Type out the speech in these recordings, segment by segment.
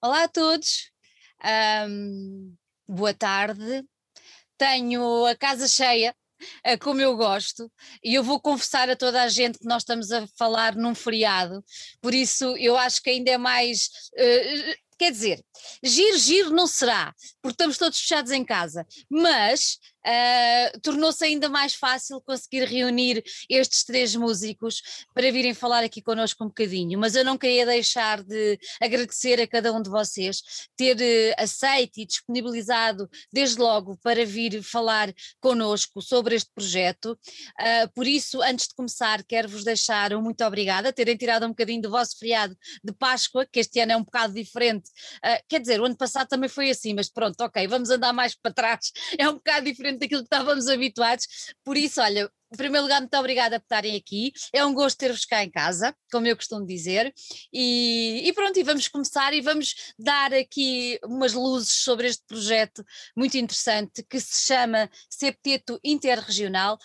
Olá a todos, um, boa tarde. Tenho a casa cheia, eh, como eu gosto, e eu vou confessar a toda a gente que nós estamos a falar num feriado, por isso eu acho que ainda é mais. Uh, quer dizer, giro, giro não será, porque estamos todos fechados em casa, mas uh, tornou-se ainda mais fácil conseguir reunir estes três músicos para virem falar aqui connosco um bocadinho. Mas eu não queria deixar de agradecer a cada um de vocês ter uh, aceito e disponibilizado desde logo para vir falar connosco sobre este projeto. Uh, por isso, antes de começar, quero-vos deixar um muito obrigada, terem tirado um bocadinho do vosso feriado de Páscoa, que este ano é um bocado diferente. quer dizer, o ano passado também foi assim, mas pronto, ok, vamos andar mais para trás, é um bocado diferente daquilo que estávamos habituados. Por isso, olha, em primeiro lugar, muito obrigada por estarem aqui. É um gosto ter-vos cá em casa, como eu costumo dizer. E, e, pronto, e vamos começar e vamos dar aqui umas luzes sobre este projeto muito interessante que se chama Septeto Interregional.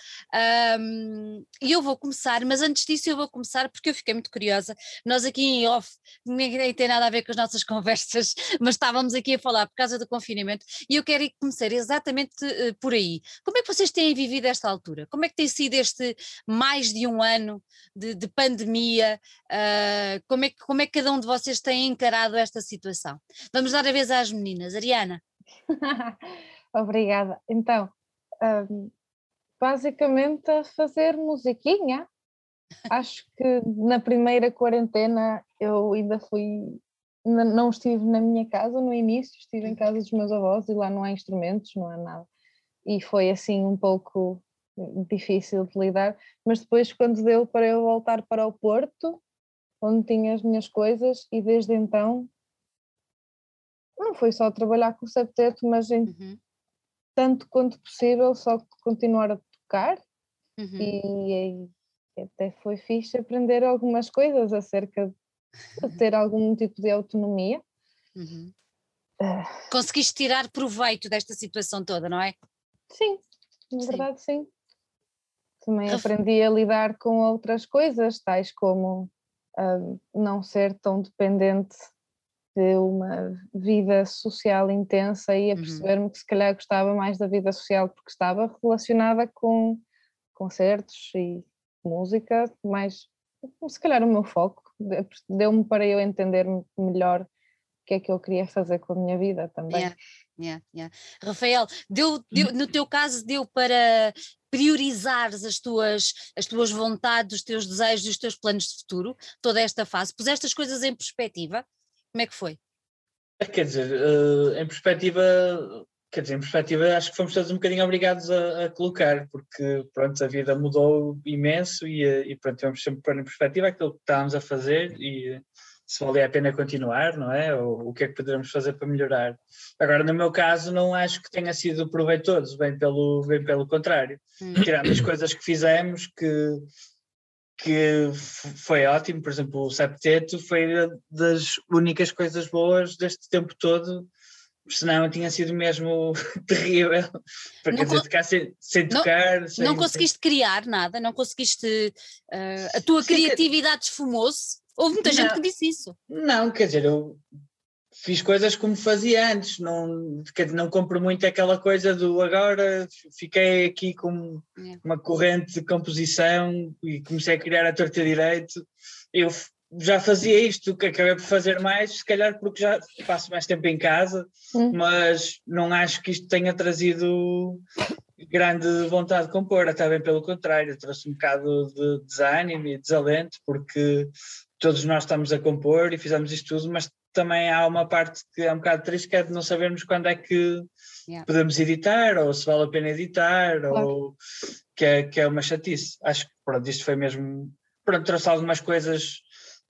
Um, e eu vou começar, mas antes disso eu vou começar porque eu fiquei muito curiosa. Nós aqui em off, nem tem nada a ver com as nossas conversas, mas estávamos aqui a falar por causa do confinamento e eu quero começar exatamente uh, por aí. Como é que vocês têm vivido esta altura? Como é que tem sido este mais de um ano de, de pandemia? Uh, como, é que, como é que cada um de vocês tem encarado esta situação? Vamos dar a vez às meninas. Ariana. Obrigada. Então, um, basicamente a fazer musiquinha. Acho que na primeira quarentena eu ainda fui, não estive na minha casa no início, estive em casa dos meus avós e lá não há instrumentos, não há nada. E foi assim um pouco difícil de lidar, mas depois quando deu para eu voltar para o Porto, onde tinha as minhas coisas, e desde então não foi só trabalhar com o septeto, mas em uhum. tanto quanto possível só continuar a tocar uhum. e, e, até foi fixe aprender algumas coisas acerca de ter algum tipo de autonomia. Uhum. Uh, Conseguiste tirar proveito desta situação toda, não é? Sim, na verdade sim. Também aprendi a lidar com outras coisas, tais como uh, não ser tão dependente de uma vida social intensa e a uhum. perceber-me que se calhar gostava mais da vida social porque estava relacionada com concertos e música, mas se calhar o meu foco deu-me para eu entender melhor o que é que eu queria fazer com a minha vida também. Yeah, yeah, yeah. Rafael, deu, deu, no teu caso deu para priorizares as tuas, as tuas vontades, os teus desejos e os teus planos de futuro, toda esta fase? Puseste as coisas em perspectiva? Como é que foi? Quer dizer, uh, em perspectiva, quer dizer, em perspectiva acho que fomos todos um bocadinho obrigados a, a colocar, porque pronto, a vida mudou imenso e, eh, e pronto, tivemos sempre pôr em perspectiva aquilo que estávamos a fazer e se valia a pena continuar, não é? Ou o que é que poderemos fazer para melhorar. Agora, no meu caso, não acho que tenha sido proveitoso, bem pelo, bem pelo contrário. Hum. Tirando as coisas que fizemos, que, que foi ótimo, por exemplo, o septeto foi das únicas coisas boas deste tempo todo, senão tinha sido mesmo terrível, para dizer, ficar sem, sem tocar. Não, sem, não conseguiste sem... criar nada, não conseguiste, uh, a tua Sim, criatividade esfumou-se? Houve muita não, gente que disse isso. Não, quer dizer, eu fiz coisas como fazia antes, não, quer dizer, não compro muito aquela coisa do agora fiquei aqui com é. uma corrente de composição e comecei a criar a torta direito. Eu já fazia isto, que acabei por fazer mais, se calhar porque já passo mais tempo em casa, hum. mas não acho que isto tenha trazido grande vontade de compor, até bem pelo contrário, trouxe um bocado de desânimo e desalento, porque todos nós estamos a compor e fizemos isto tudo, mas também há uma parte que é um bocado triste, que é de não sabermos quando é que yeah. podemos editar, ou se vale a pena editar, claro. ou que é, que é uma chatice. Acho que pronto, isto foi mesmo. Pronto, trouxe algumas coisas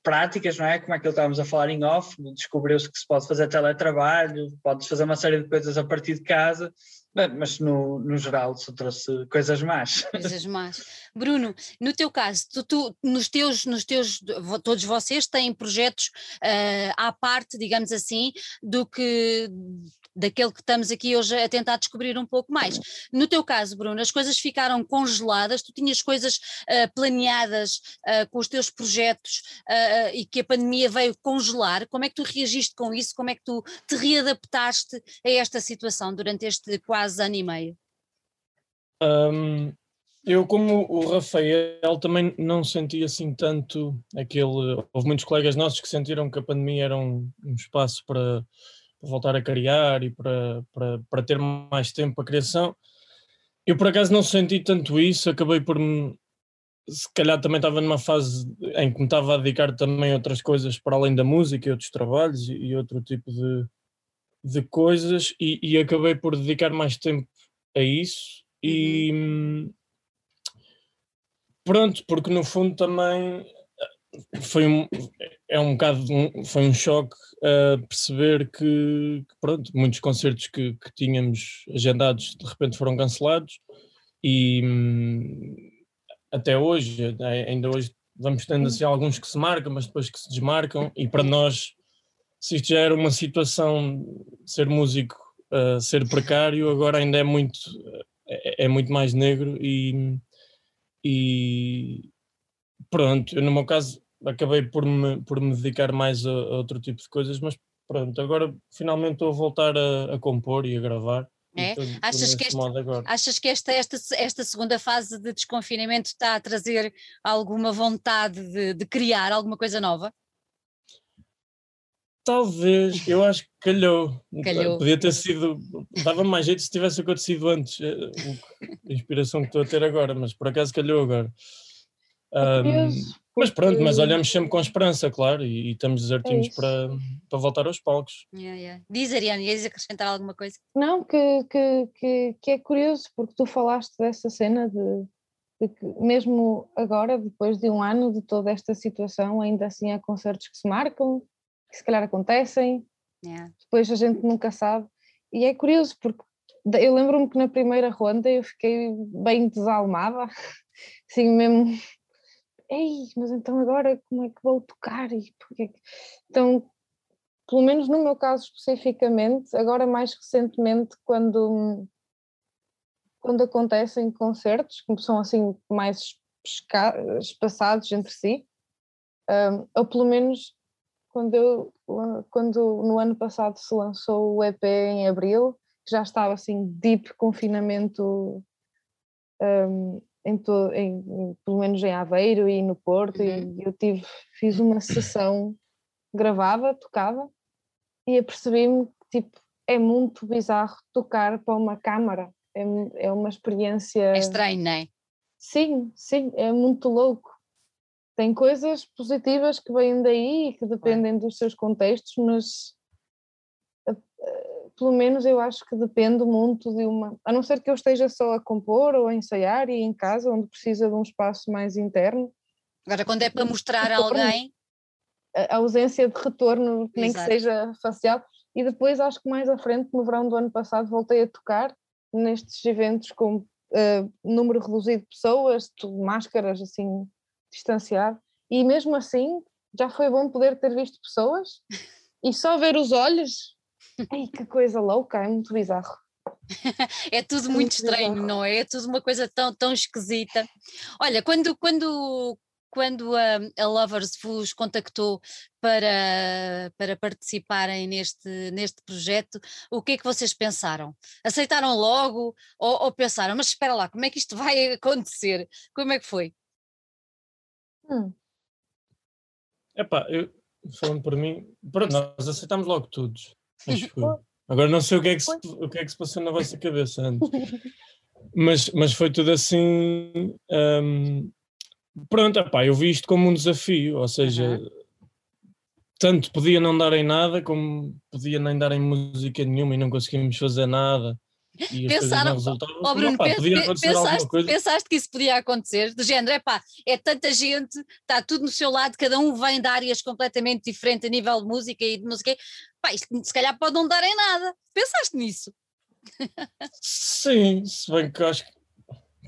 práticas, não é? Como é que estávamos a falar em off, descobriu-se que se pode fazer teletrabalho, podes fazer uma série de coisas a partir de casa, Mas no, no geral só trouxe coisas más. Coisas más. Bruno, no teu caso, tu, tu, nos, teus, nos teus, todos vocês têm projetos uh, à parte, digamos assim, do que daquele que estamos aqui hoje a tentar descobrir um pouco mais. No teu caso, Bruno, as coisas ficaram congeladas, tu tinhas coisas uh, planeadas uh, com os teus projetos uh, e que a pandemia veio congelar. Como é que tu reagiste com isso? Como é que tu te readaptaste a esta situação durante este quase ano e meio? Um, eu, como o Rafael, também não senti assim tanto aquele. Houve muitos colegas nossos que sentiram que a pandemia era um, um espaço para para voltar a criar e para, para, para ter mais tempo para a criação. Eu por acaso não senti tanto isso, acabei por me. Se calhar também estava numa fase em que me estava a dedicar também a outras coisas para além da música e outros trabalhos e, outro tipo de, de coisas, e, e, acabei por dedicar mais tempo a isso. E uhum. pronto, porque no fundo também foi um, é um bocado foi um choque uh, perceber que, que, pronto, muitos concertos que, que, tínhamos agendados de repente foram cancelados e hum, até hoje, né, ainda hoje vamos tendo assim alguns que se marcam, mas depois que se desmarcam e para nós se isto já era uma situação ser músico uh, ser precário, agora ainda é muito é, é muito mais negro e, e pronto, no meu caso acabei por me, por me dedicar mais a, a, outro tipo de coisas, mas pronto, agora finalmente estou a voltar a, a compor e a gravar. É? achas, que esta, achas que esta, esta, esta segunda fase de desconfinamento está a trazer alguma vontade de, de criar alguma coisa nova? Talvez, eu acho que calhou. calhou. Podia ter sido. Dava mais jeito se tivesse acontecido antes, eh, a inspiração que estou a ter agora, mas por acaso calhou agora. Um, mas pronto, mas olhamos sempre com esperança, claro, e, e estamos desertinhos é para, para voltar aos palcos. Yeah, yeah. Diz, Ariane, ias acrescentar alguma coisa? Não, que, que, que, que, é curioso, porque tu falaste dessa cena de, de, que, mesmo agora, depois de um ano de toda esta situação, ainda assim há concertos que se marcam, que se calhar acontecem, yeah. depois a gente nunca sabe. E é curioso, porque eu lembro-me que na primeira ronda eu fiquei bem desalmada, assim mesmo ei, mas então agora como é que vou tocar? E porque... Então, pelo menos no meu caso especificamente, agora mais recentemente, quando, quando acontecem concertos, que são assim mais espaçados entre si, um, ou pelo menos quando, eu, quando no ano passado se lançou o EP em abril, já estava assim deep confinamento um, em, to, em, pelo menos em Aveiro e no Porto, uhum. e eu tive, fiz uma sessão gravada, tocada, e apercebi-me que tipo, é muito bizarro tocar para uma câmara, é, é uma experiência... É estranho, não é? Sim, sim, é muito louco. Tem coisas positivas que vêm daí e que dependem dos seus contextos, mas pelo menos eu acho que depende muito de uma. A não ser que eu esteja só a compor ou a ensaiar e em casa, onde precisa de um espaço mais interno. Agora, quando é para mostrar a alguém. A ausência de retorno, nem Exato. que seja facial. E depois, acho que mais à frente, no verão do ano passado, voltei a tocar nestes eventos com uh, número reduzido de pessoas, máscaras assim, distanciado. E mesmo assim, já foi bom poder ter visto pessoas e só ver os olhos Ai, que coisa louca, é muito bizarro. é tudo muito, muito estranho, bizarro. não é? É tudo uma coisa tão, tão esquisita. Olha, quando, quando, quando a, a Lovers vos contactou para, para participarem neste, neste projeto, o que é que vocês pensaram? Aceitaram logo ou, ou pensaram, mas espera lá, como é que isto vai acontecer? Como é que foi? Hum. Epá, eu, falando por mim, pronto, nós aceitámos logo todos. Agora não sei o que, é que se, o que é que se passou na vossa cabeça antes. Mas, mas foi tudo assim. Um, pronto, epá, eu vi isto como um desafio, ou seja, uhum. tanto podia não dar em nada, como podia nem dar em música nenhuma e não conseguimos fazer nada. Pensaram, oh Bruno, pá, pensaste, pensaste, que isso podia acontecer? Do género, é pá, é tanta gente, está tudo no seu lado, cada um vem de áreas completamente diferentes a nível de música e de música, pá, isto se calhar pode não dar em nada. Pensaste nisso? Sim, se bem que acho que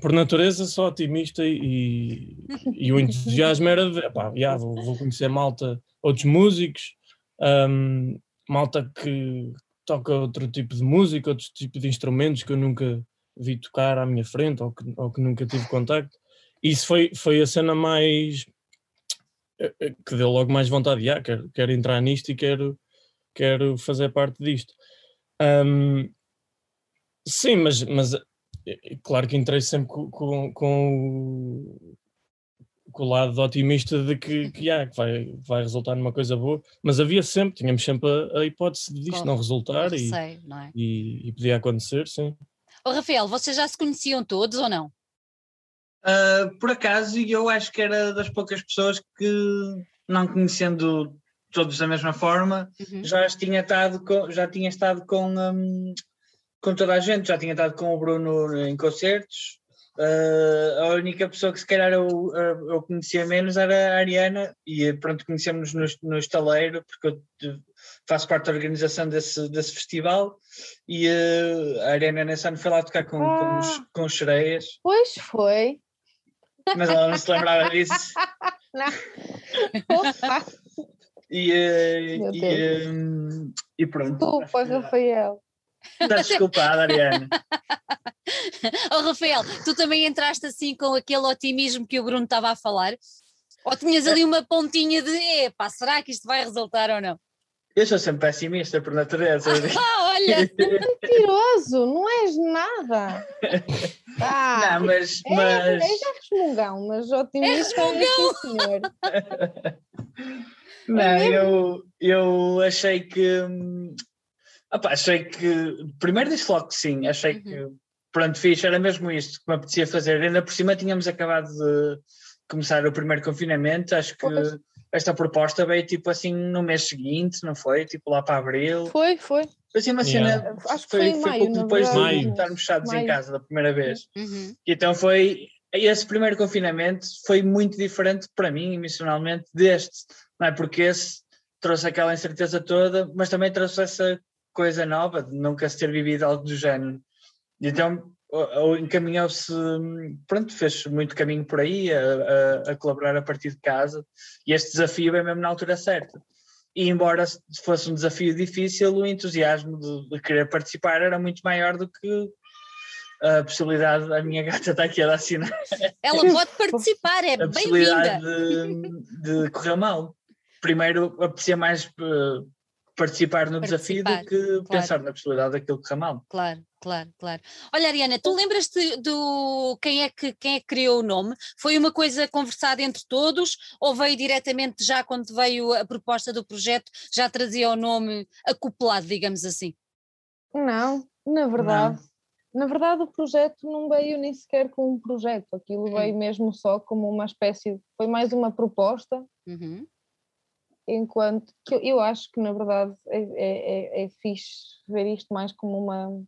por natureza sou otimista e, e o entusiasmo era de pá, yeah, vou, vou, conhecer malta, outros músicos, um, malta que toca outro tipo de música, outro tipo de instrumentos que eu nunca vi tocar à minha frente ou que, ou que nunca tive contacto. Isso foi, foi a cena mais eh, eh, que deu logo mais vontade, de, ah, quero, quero entrar nisto e quero, quero fazer parte disto. Um, sim, mas, mas claro que entrei sempre com, com, com o lado otimista de que, que, yeah, que vai, vai resultar numa coisa boa, mas havia sempre, tínhamos sempre a, a hipótese disto não resultar e, sei, não é? e, e, podia acontecer, sim. Oh, Rafael, vocês já se conheciam todos ou não? Uh, por acaso, eu acho que era das poucas pessoas que, não conhecendo todos da mesma forma, uhum. já, tinha estado com, já tinha estado com, um, com toda a gente, já tinha estado com o Bruno em concertos. Uh, a única pessoa que se calhar eu, eu conhecia menos era a Ariana, e pronto, conhecemos no, no estaleiro, porque eu faço parte da organização desse, desse festival. E uh, a Ariana nesse ano foi lá tocar com, ah, com, os, com os sereias. Pois foi. Mas ela não se lembrava disso. Não. e, uh, e, um, e pronto. Desculpa, Rafael. Estás desculpada, Ariana. oh, Rafael, tu também entraste assim com aquele otimismo que o Bruno estava a falar? Ou tinhas ali uma pontinha de epá, será que isto vai resultar ou não? Eu sou sempre pessimista por natureza. Ah, olha! Mentiroso, não és nada. Ah, não, mas. É, mas... É, já resmungão, mas otimista é, é senhor. Não, eu, eu achei que hum, Opa, achei que. Primeiro disse logo que sim, achei uhum. que. Pronto, fiz, era mesmo isto que me apetecia fazer. Ainda por cima tínhamos acabado de começar o primeiro confinamento, acho que pois. esta proposta veio tipo assim no mês seguinte, não foi? Tipo lá para abril. Foi, foi. Foi assim uma yeah. cena. Acho que foi, foi, foi pouco depois verdade. de estarmos fechados em casa da primeira vez. Uhum. E então foi. Esse primeiro confinamento foi muito diferente para mim, emocionalmente, deste, não é? Porque esse trouxe aquela incerteza toda, mas também trouxe essa coisa nova, de nunca se ter vivido algo do género. Então encaminhou-se, pronto, fez muito caminho por aí a, a, a, colaborar a partir de casa e este desafio é mesmo na altura certa. E embora fosse um desafio difícil, o entusiasmo de, de querer participar era muito maior do que a possibilidade, a minha gata está aqui a dar sinais. Ela pode participar, é a possibilidade de, de correr mal. Primeiro, aprecia mais uh, participar no participar, desafio do que claro. pensar na possibilidade daquilo que mal. Claro, claro, claro. Olha, Ariana, tu lembras-te do quem é, que, quem é que criou o nome? Foi uma coisa conversada entre todos ou veio diretamente já quando veio a proposta do projeto, já trazia o nome acoplado, digamos assim? Não, na verdade. Não. Na verdade, o projeto não veio nem sequer com um projeto, aquilo veio hum. mesmo só como uma espécie, foi mais uma proposta uhum enquanto que eu, eu, acho que na verdade é, é, é, é fixe ver isto mais como uma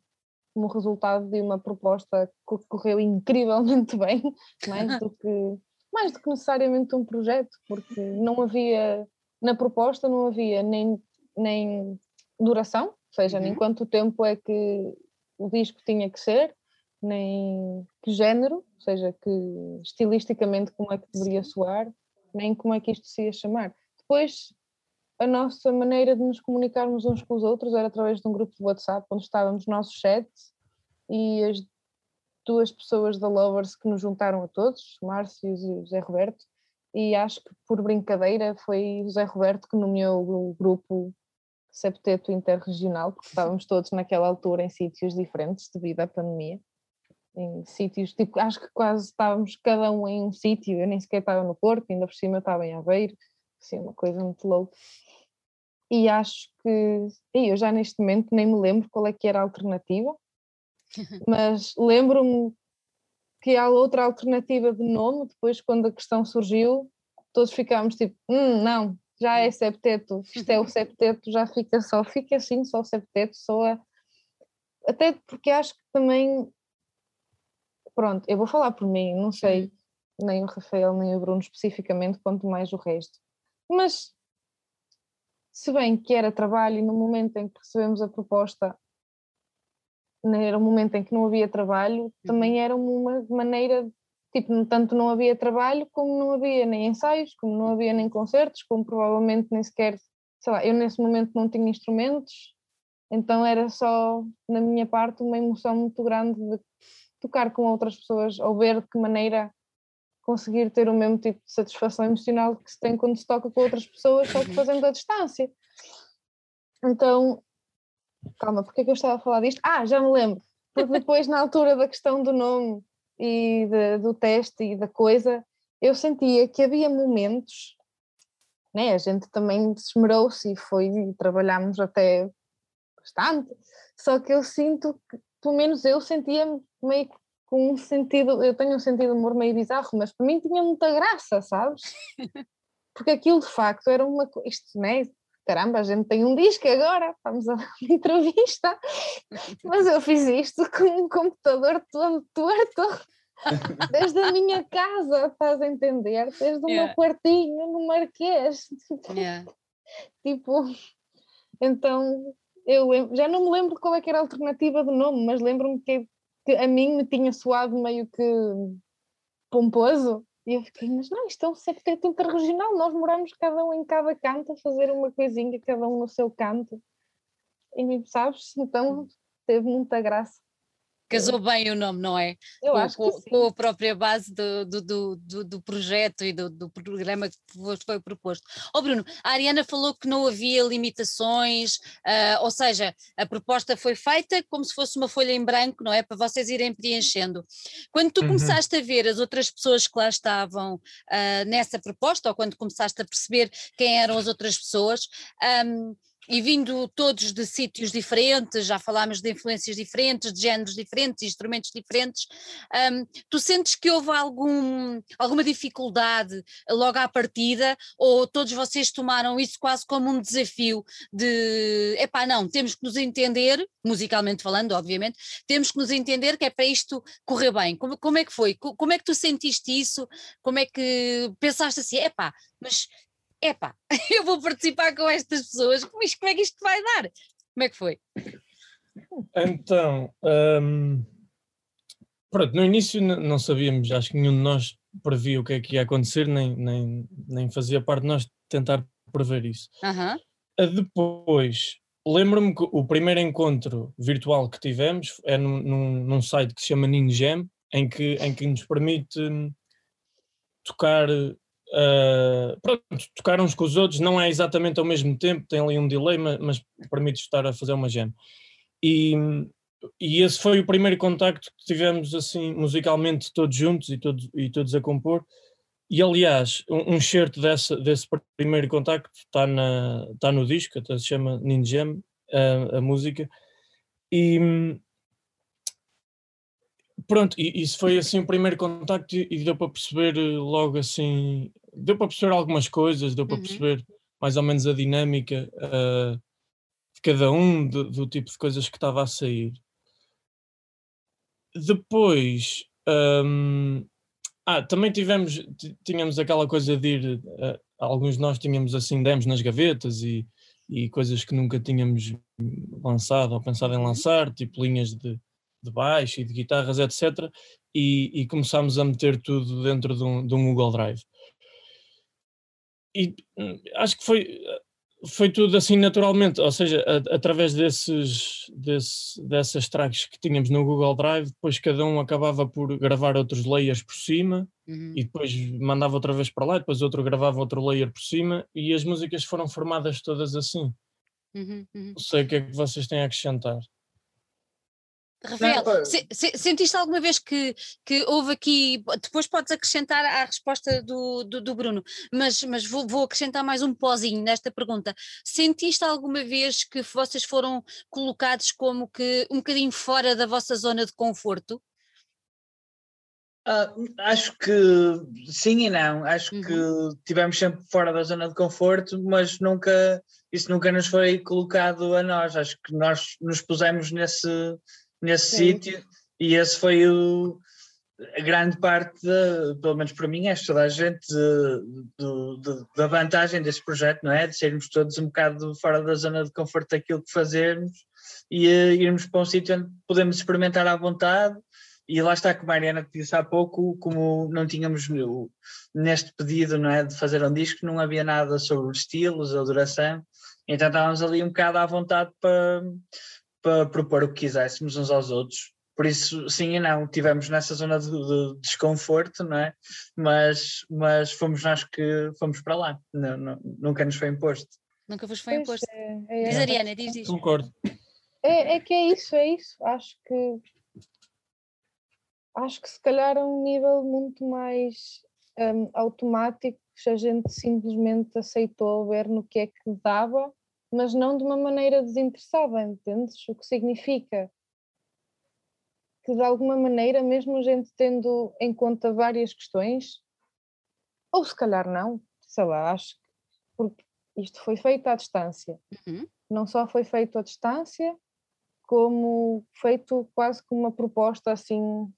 como resultado de uma proposta que correu incrivelmente bem, mais do que mais do que necessariamente um projeto, porque não havia na proposta não havia nem, nem duração, ou seja, uhum. nem quanto tempo é que o disco tinha que ser, nem que género, ou seja, que estilisticamente como é que deveria soar, nem como é que isto se ia chamar depois a nossa maneira de nos comunicarmos uns com os outros era através de um grupo de WhatsApp onde estávamos nossos chats e as duas pessoas da Lovers que nos juntaram a todos, o Márcio e o José Roberto, e acho que por brincadeira foi o José Roberto que nomeou o grupo Septeto Interregional, porque estávamos todos naquela altura em sítios diferentes devido à pandemia. Em sítios, tipo, acho que quase estávamos cada um em um sítio, eu nem sequer estava no Porto, ainda por cima estava em Aveiro, assim, uma coisa muito louca. E acho que, e eu já neste momento nem me lembro qual é que era a alternativa, mas lembro-me que há outra alternativa de nome, depois quando a questão surgiu, todos ficámos tipo, hum, não, já é septeto, isto é o septeto, já fica só, fica assim só o septeto, só a... Até porque acho que também, pronto, eu vou falar por mim, não sei, uhum. nem o Rafael nem o Bruno especificamente, quanto mais o resto. Mas, se bem que era trabalho e no momento em que recebemos a proposta era um momento em que não havia trabalho, uhum. também era uma maneira, tipo, tanto não havia trabalho como não havia nem ensaios, como não havia nem concertos, como provavelmente nem sequer, sei lá, eu nesse momento não tinha instrumentos, então era só, na minha parte, uma emoção muito grande de tocar com outras pessoas ou ver de que maneira conseguir ter o mesmo tipo de satisfação emocional que se tem quando se toca com outras pessoas, só que uhum. fazendo a distância. Então, calma, porque é que eu estava a falar disto? Ah, já me lembro, porque depois, na altura da questão do nome e de, do teste e da coisa, eu sentia que havia momentos, né, a gente também esmerou-se e foi, e trabalhámos até bastante, só que eu sinto que, pelo menos eu sentia meio com um sentido, eu tenho um sentido de humor meio bizarro, mas para mim tinha muita graça, sabes? Porque aquilo de facto era uma coisa, isto, né? Caramba, a gente tem um disco agora, vamos a uma entrevista, mas eu fiz isto com um computador todo torto, desde a minha casa, estás a entender? Desde o yeah. meu quartinho no Marquês. Yeah. tipo, então eu já não me lembro qual é que era a alternativa do nome, mas lembro-me que que a mim me tinha soado meio que pomposo. E eu fiquei, mas não, isto é um septeto interregional, nós moramos cada um em cada canto a fazer uma coisinha, cada um no seu canto. E sabes, então teve muita graça. Casou bem o nome, não é? Eu com, acho com, que sim. com a própria base do, do, do, do projeto e do, do, programa que foi proposto. Ó oh Bruno, a Ariana falou que não havia limitações, uh, ou seja, a proposta foi feita como se fosse uma folha em branco, não é? Para vocês irem preenchendo. Quando tu uhum. começaste a ver as outras pessoas que lá estavam uh, nessa proposta, ou quando começaste a perceber quem eram as outras pessoas, um, e vindo todos de sítios diferentes, já falámos de influências diferentes, de géneros diferentes, instrumentos diferentes, um, tu sentes que houve algum, alguma dificuldade logo à partida ou todos vocês tomaram isso quase como um desafio de, epá não, temos que nos entender, musicalmente falando obviamente, temos que nos entender que é para isto correr bem, como, como é que foi? Como é que tu sentiste isso? Como é que pensaste assim, epá, mas epá, eu vou participar com estas pessoas, como, como é que isto vai dar? Como é que foi? Então, um, pronto, no início não sabíamos, acho que nenhum de nós previa o que é que ia acontecer, nem, nem, nem fazia parte de nós tentar prever isso. Uhum. Depois, lembro-me que o primeiro encontro virtual que tivemos é num, num, num site que se chama Ninjam, em que, em que nos permite hum, tocar Uh, pronto, tocar uns com os outros, não é exatamente ao mesmo tempo, tem ali um delay, mas, mas permite estar a fazer uma jam. E, e esse foi o primeiro contacto que tivemos assim musicalmente todos juntos e todos, e todos a compor. E aliás, um, um desse, desse primeiro contacto está, está no disco, até se chama Ninjam, a, a música. E, pronto, e isso foi assim o primeiro contacto e, e deu para perceber eh, logo assim, deu para perceber algumas coisas, deu para uhum. perceber mais ou menos a dinâmica uh, de cada um, do, do, tipo de coisas que estava a sair. Depois, um, ah, também tivemos, tínhamos aquela coisa de ir, uh, alguns de nós tínhamos assim demos nas gavetas e, e coisas que nunca tínhamos lançado ou pensado em uhum. lançar, tipo linhas de de baixo e de guitarras, etc. E, e começámos a meter tudo dentro de um, de um Google Drive. E hum, acho que foi, foi tudo assim naturalmente, ou seja, a, através desses, desse, dessas tracks que tínhamos no Google Drive, depois cada um acabava por gravar outros layers por cima uhum. e depois mandava outra vez para lá, depois outro gravava outro layer por cima e as músicas foram formadas todas assim. Uhum, uhum. Não sei o que é que vocês têm a acrescentar. Rafael, não, se, se, sentiste alguma vez que, que houve aqui, depois podes acrescentar à resposta do, do, do Bruno, mas, mas vou, vou, acrescentar mais um pozinho nesta pergunta. Sentiste alguma vez que vocês foram colocados como que um bocadinho fora da vossa zona de conforto? Uh, acho que sim e não. Acho uhum. que tivemos sempre fora da zona de conforto, mas nunca isso nunca nos foi colocado a nós. Acho que nós nos pusemos nesse nesse sítio e esse foi o a grande parte, de, pelo menos para mim, é toda a gente, de, de, da vantagem deste projeto, não é? De sermos todos um bocado fora da zona de conforto daquilo que fazemos e uh, irmos para um sítio onde podemos experimentar à vontade. E lá está, como a Mariana disse há pouco, como não tínhamos neste pedido não é, de fazer um disco, não havia nada sobre estilos ou duração, então estávamos ali um bocado à vontade para, para propor o que quiséssemos uns aos outros por isso, sim e não, tivemos nessa zona de, de desconforto, não é? Mas, mas fomos nós que fomos para lá, não, não, nunca nos foi imposto. Nunca vos foi imposto. É, é, diz Ariana, diz isso. Concordo. É, é que é isso, é isso. Acho que acho que se calhar a um nível muito mais um, automático, que a gente simplesmente aceitou ver no que é que dava, mas não de uma maneira desinteressada, entendes? O que significa que de alguma maneira, mesmo a gente tendo em conta várias questões, ou se calhar não, sei lá, acho que porque isto foi feito à distância. Uhum. Não só foi feito à distância, como feito quase como uma proposta assim,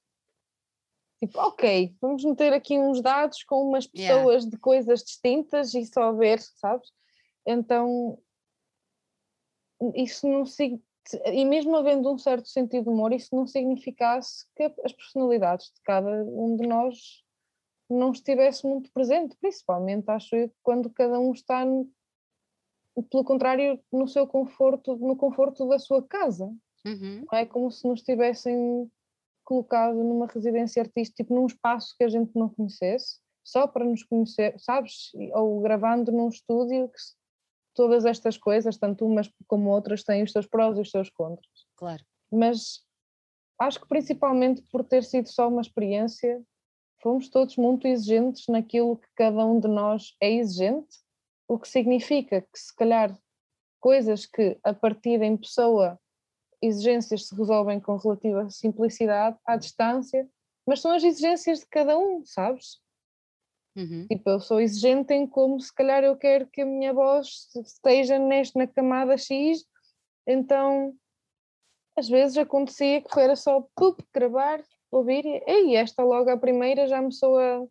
tipo, ok, vamos meter aqui uns dados com umas pessoas yeah. de coisas distintas e só ver, sabes? Então, isso não, e mesmo havendo um certo sentido de humor, isso não significasse que as personalidades de cada um de nós não estivesse muito presente, principalmente acho eu quando cada um está pelo contrário no seu conforto, no conforto da sua casa. Uhum. Não é como se nos tivessem colocado numa residência artística, tipo num espaço que a gente não conhecesse, só para nos conhecer, sabes? Ou gravando num estúdio que todas estas coisas, tanto umas como outras, têm os seus prós e os seus contras. Claro. Mas acho que principalmente por ter sido só uma experiência, fomos todos muito exigentes naquilo que cada um de nós é exigente, o que significa que se calhar coisas que a partir em pessoa exigências se resolvem com relativa simplicidade à distância, mas são as exigências de cada um, sabes? Uhum. Tipo, eu sou exigente em como se calhar eu quero que a minha voz esteja neste, na camada X, então às vezes acontecia que era só pup, gravar, ouvir e Ei, esta logo a primeira já me soa,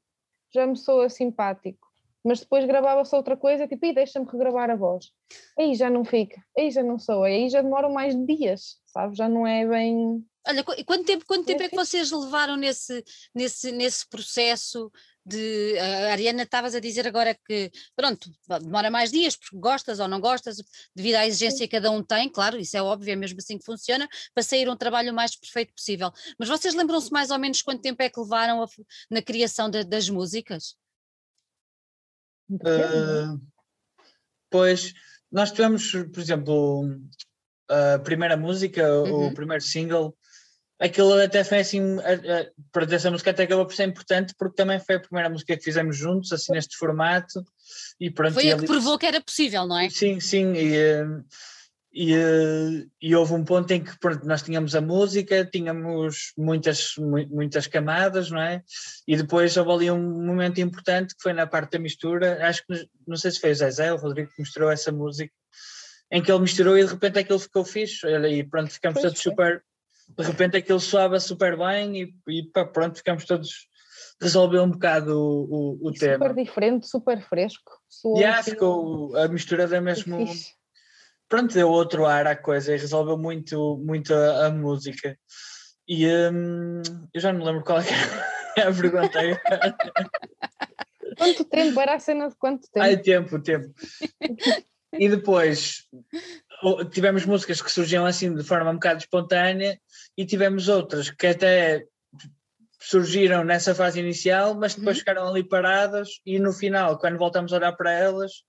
já me soa simpático. Mas depois gravava-se outra coisa, tipo, e deixa-me regravar a voz. Aí já não fica, aí já não soa, aí já demoram mais dias, sabe? Já não é bem. Olha, quanto tempo, quanto tempo é que vocês levaram nesse, nesse, nesse processo de. A Ariana, estavas a dizer agora que, pronto, demora mais dias porque gostas ou não gostas, devido à exigência que cada um tem, claro, isso é óbvio, é mesmo assim que funciona, para sair um trabalho o mais perfeito possível. Mas vocês lembram-se mais ou menos quanto tempo é que levaram a, na criação de, das músicas? Uh, pois, nós tivemos, por exemplo, a primeira música, uhum. o primeiro single, aquilo até foi assim, para essa música até acabou por ser importante porque também foi a primeira música que fizemos juntos, assim neste formato. E pronto, foi a que provou que era possível, não é? Sim, sim. E, e, e houve um ponto em que pronto, nós tínhamos a música, tínhamos muitas, muitas camadas, não é? E depois houve ali um momento importante que foi na parte da mistura. Acho que não sei se foi o Zezé, o Rodrigo que misturou essa música, em que ele misturou e de repente aquilo ficou fixe. E pronto, ficamos pois todos foi. super de repente aquilo soava super bem e, e pá, pronto, ficamos todos resolveu um bocado o, o, o tema. Super diferente, super fresco. E yeah, assim, ficou a mistura da mesmo. Pronto, deu outro ar à coisa e resolveu muito, muito a, a música. E hum, eu já não me lembro qual é a pergunta. quanto tempo? Era a cena de quanto tempo? Ai, tempo, tempo. e depois tivemos músicas que surgiam assim de forma um bocado espontânea e tivemos outras que até surgiram nessa fase inicial, mas depois uhum. ficaram ali paradas e no final, quando voltamos a olhar para elas,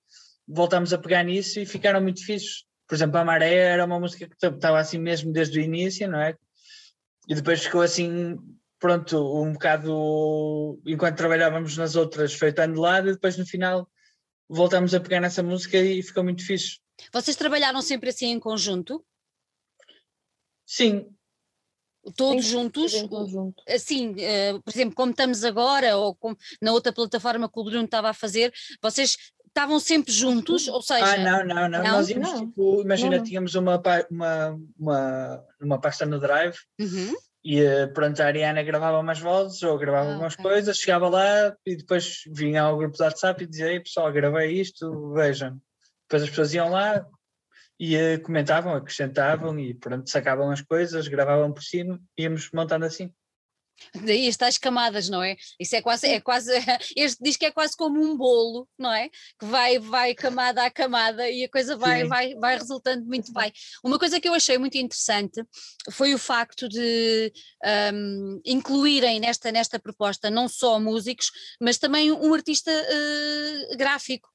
voltamos a pegar nisso e ficaram muito fixes. Por exemplo, a Maré era uma música que estava assim mesmo desde o início, não é? E depois ficou assim, pronto, um bocado, enquanto trabalhávamos nas outras, feitando de lado e depois no final voltamos a pegar nessa música e ficou muito fixe. Vocês trabalharam sempre assim em conjunto? Sim. Todos Sim, juntos? Conjunto. Assim, uh, por exemplo, como estamos agora, ou como na outra plataforma que o Bruno estava a fazer, vocês estavam sempre juntos, ou seja... Ah, não, não, não, não? nós íamos, não. tipo, imagina, não. tínhamos uma, uma, uma, uma pasta no Drive, uhum. E eh, pronto, a Ariana gravava umas vozes ou gravava ah, umas okay. coisas, chegava lá e depois vinha ao grupo do WhatsApp e dizia: Ei pessoal, gravei isto, vejam. Depois as pessoas iam lá e uh, comentavam, acrescentavam e pronto, sacavam as coisas, gravavam por cima, íamos montando assim. Daí estas camadas, não é? Isso é quase, é quase, este diz que é quase como um bolo, não é? Que vai, vai camada a camada e a coisa vai, vai, vai resultando muito bem. Uma coisa que eu achei muito interessante foi o facto de um, incluírem nesta, nesta proposta não só músicos, mas também um artista uh, gráfico.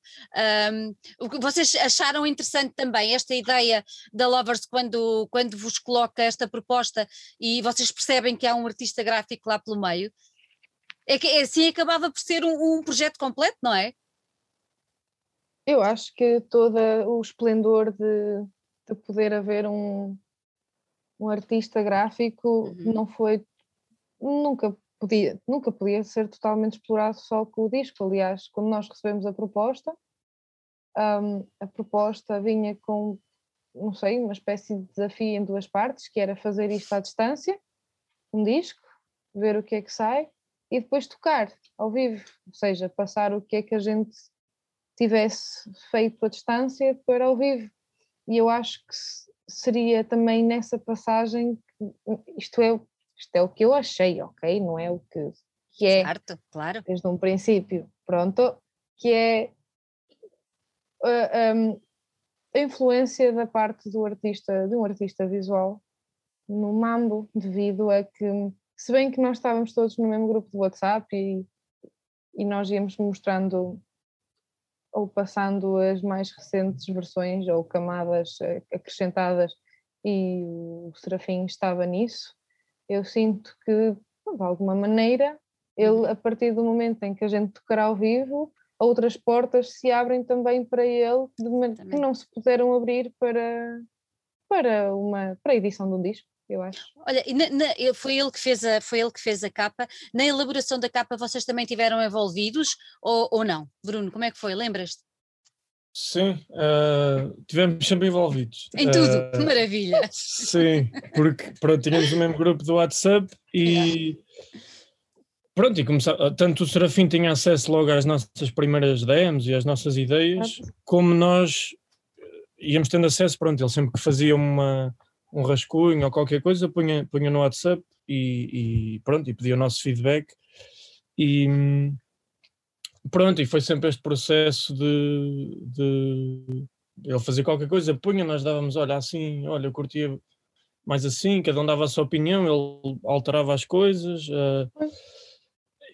Um, o que vocês acharam interessante também esta ideia da Lovers quando, quando vos coloca esta proposta e vocês percebem que há um artista gráfico lá pelo meio? É que assim acabava por ser um, um projeto completo, não é? Eu acho que todo o esplendor de, de poder haver um, um artista gráfico uhum. não foi nunca podia, nunca podia ser totalmente explorado só com o disco. Aliás, quando nós recebemos a proposta, um, a proposta vinha com, não sei, uma espécie de desafio em duas partes, que era fazer isto à distância, um disco, ver o que é que sai e depois tocar ao vivo, ou seja, passar o que é que a gente tivesse feito à distância para ao vivo. E eu acho que seria também nessa passagem, isto é isto é o que eu achei, ok? Não é o que, que é certo, claro. desde um princípio, pronto, que é uh, eh, ehm, a influência da parte do artista, de um artista visual no mambo, devido a que, se bem que nós estávamos todos no mesmo grupo de WhatsApp e, e nós íamos mostrando ou passando as mais recentes versões ou camadas acrescentadas e o Serafim estava nisso, eu sinto que, de alguma maneira, ele, a partir do momento em que a gente tocar ao vivo, outras portas se abrem também para ele, que não se puderam abrir para, para, uma, para a edição de um disco. Eu acho. Olha, na, na, foi, ele que fez a, foi ele que fez a capa. Na elaboração da capa, vocês também tiveram envolvidos ou, ou não? Bruno, como é que foi? Lembras-te? Sim, uh, tivemos sempre envolvidos. Em tudo, uh, que maravilha! Sim, porque pronto, tínhamos o mesmo grupo do WhatsApp e pronto, e começar, tanto o Serafim tinha acesso logo às nossas primeiras DMs e às nossas ideias, como nós íamos tendo acesso, pronto, ele sempre que fazia uma, um rascunho ou qualquer coisa, punha, punha no WhatsApp e, e pronto, e pedia o nosso feedback e pronto, e foi sempre este processo de, de ele fazer qualquer coisa, punha, nós dávamos, olha, assim, olha, eu curtia mais assim, cada um dava a sua opinião, ele alterava as coisas. Uh,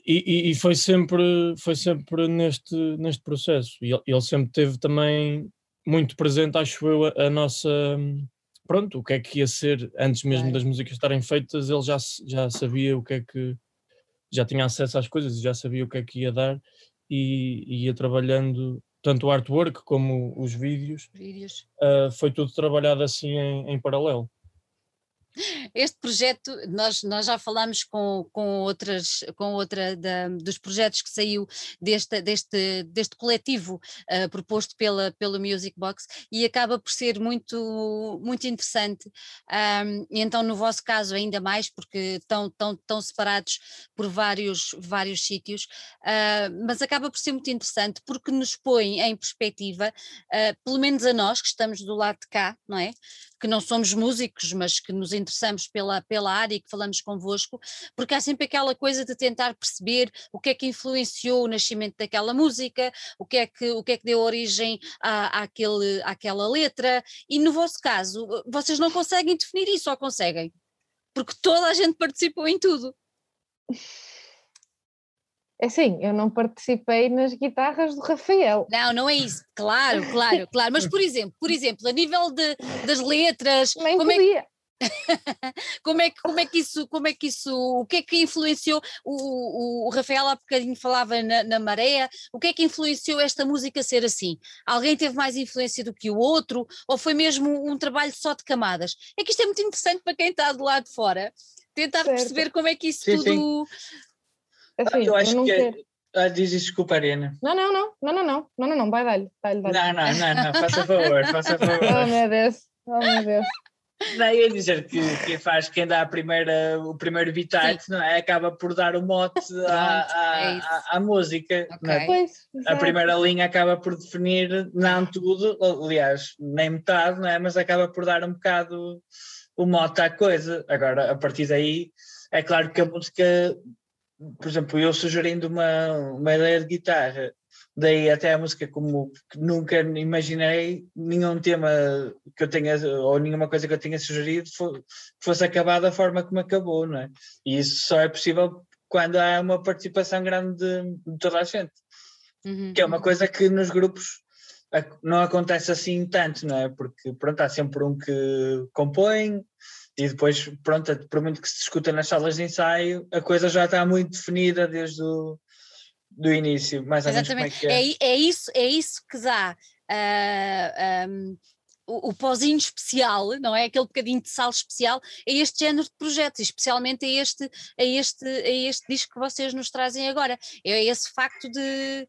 e, e, foi sempre foi sempre neste neste processo e ele, ele, sempre teve também muito presente acho eu a, a, nossa pronto o que é que ia ser antes mesmo das músicas estarem feitas ele já já sabia o que é que já tinha acesso às coisas e já sabia o que é que ia dar e, e ia trabalhando tanto o artwork como os vídeos, vídeos. Uh, foi tudo trabalhado assim em, em paralelo. Este projeto, nós, nós já falámos com, com, outras, com outra da, dos projetos que saiu deste, deste, deste coletivo uh, proposto pela, pelo Music Box e acaba por ser muito, muito interessante. Um, então, no vosso caso, ainda mais, porque estão, estão, estão separados por vários, vários sítios, uh, mas acaba por ser muito interessante porque nos põe em perspectiva, uh, pelo menos a nós que estamos do lado de cá, não é? Que não somos músicos, mas que nos interessamos pela, pela área e que falamos convosco, porque há sempre aquela coisa de tentar perceber o que é que influenciou o nascimento daquela música, o que é que, o que, é que deu origem à, àquele, àquela letra, e no vosso caso, vocês não conseguem definir isso ou conseguem? Porque toda a gente participou em tudo. É assim, eu não participei nas guitarras do Rafael. Não, não é isso. Claro, claro, claro. Mas, por exemplo, por exemplo, a nível de, das letras. Nem como podia. É como, é que, como é que isso, como é que isso, o que é que influenciou, o, o, o Rafael há bocadinho falava na, na maré, o que é que influenciou esta música ser assim? Alguém teve mais influência do que o outro, ou foi mesmo um trabalho só de camadas? É que isto é muito interessante para quem está do lado de fora, tentar certo. perceber como é que isso sim, tudo... Sim. Assim, eu acho eu que é- quero... Ah, diz desculpa, Ariana. Não, não, não, não, não, não, não, não, não, vai dar-lhe. Não, não, não, não, faça favor, faça favor. oh meu Deus, oh meu Deus. Não, ia dizer que quem faz, quem dá a primeira, o primeiro bitite, não é? Acaba por dar o mote à, à, é à, à música. é? Ok. Pois, A primeira linha acaba por definir, não tudo, aliás, nem metade, não é? Mas acaba por dar um bocado o mote à coisa. Agora, a partir daí, é claro que a música, por exemplo, eu sugerindo uma, uma ideia de guitarra, daí até a música como nunca imaginei nenhum tema que eu tenha, ou nenhuma coisa que eu tenha sugerido fo- fosse acabada da forma como acabou, não é? E isso só é possível quando há uma participação grande de, toda a gente Uhum. que é uma coisa que nos grupos não acontece assim tanto, não é? Porque pronto, há sempre um que compõe e depois, pronto, por muito que se discuta nas salas de ensaio, a coisa já está muito definida desde o do início, mais ou menos como é Exatamente. que é. É, é isso, é isso que dá ah, ahm, o, o pozinho especial, não é? Aquele bocadinho de sal especial a este género de projetos, especialmente a este, a este, a este disco que vocês nos trazem agora. É esse facto de.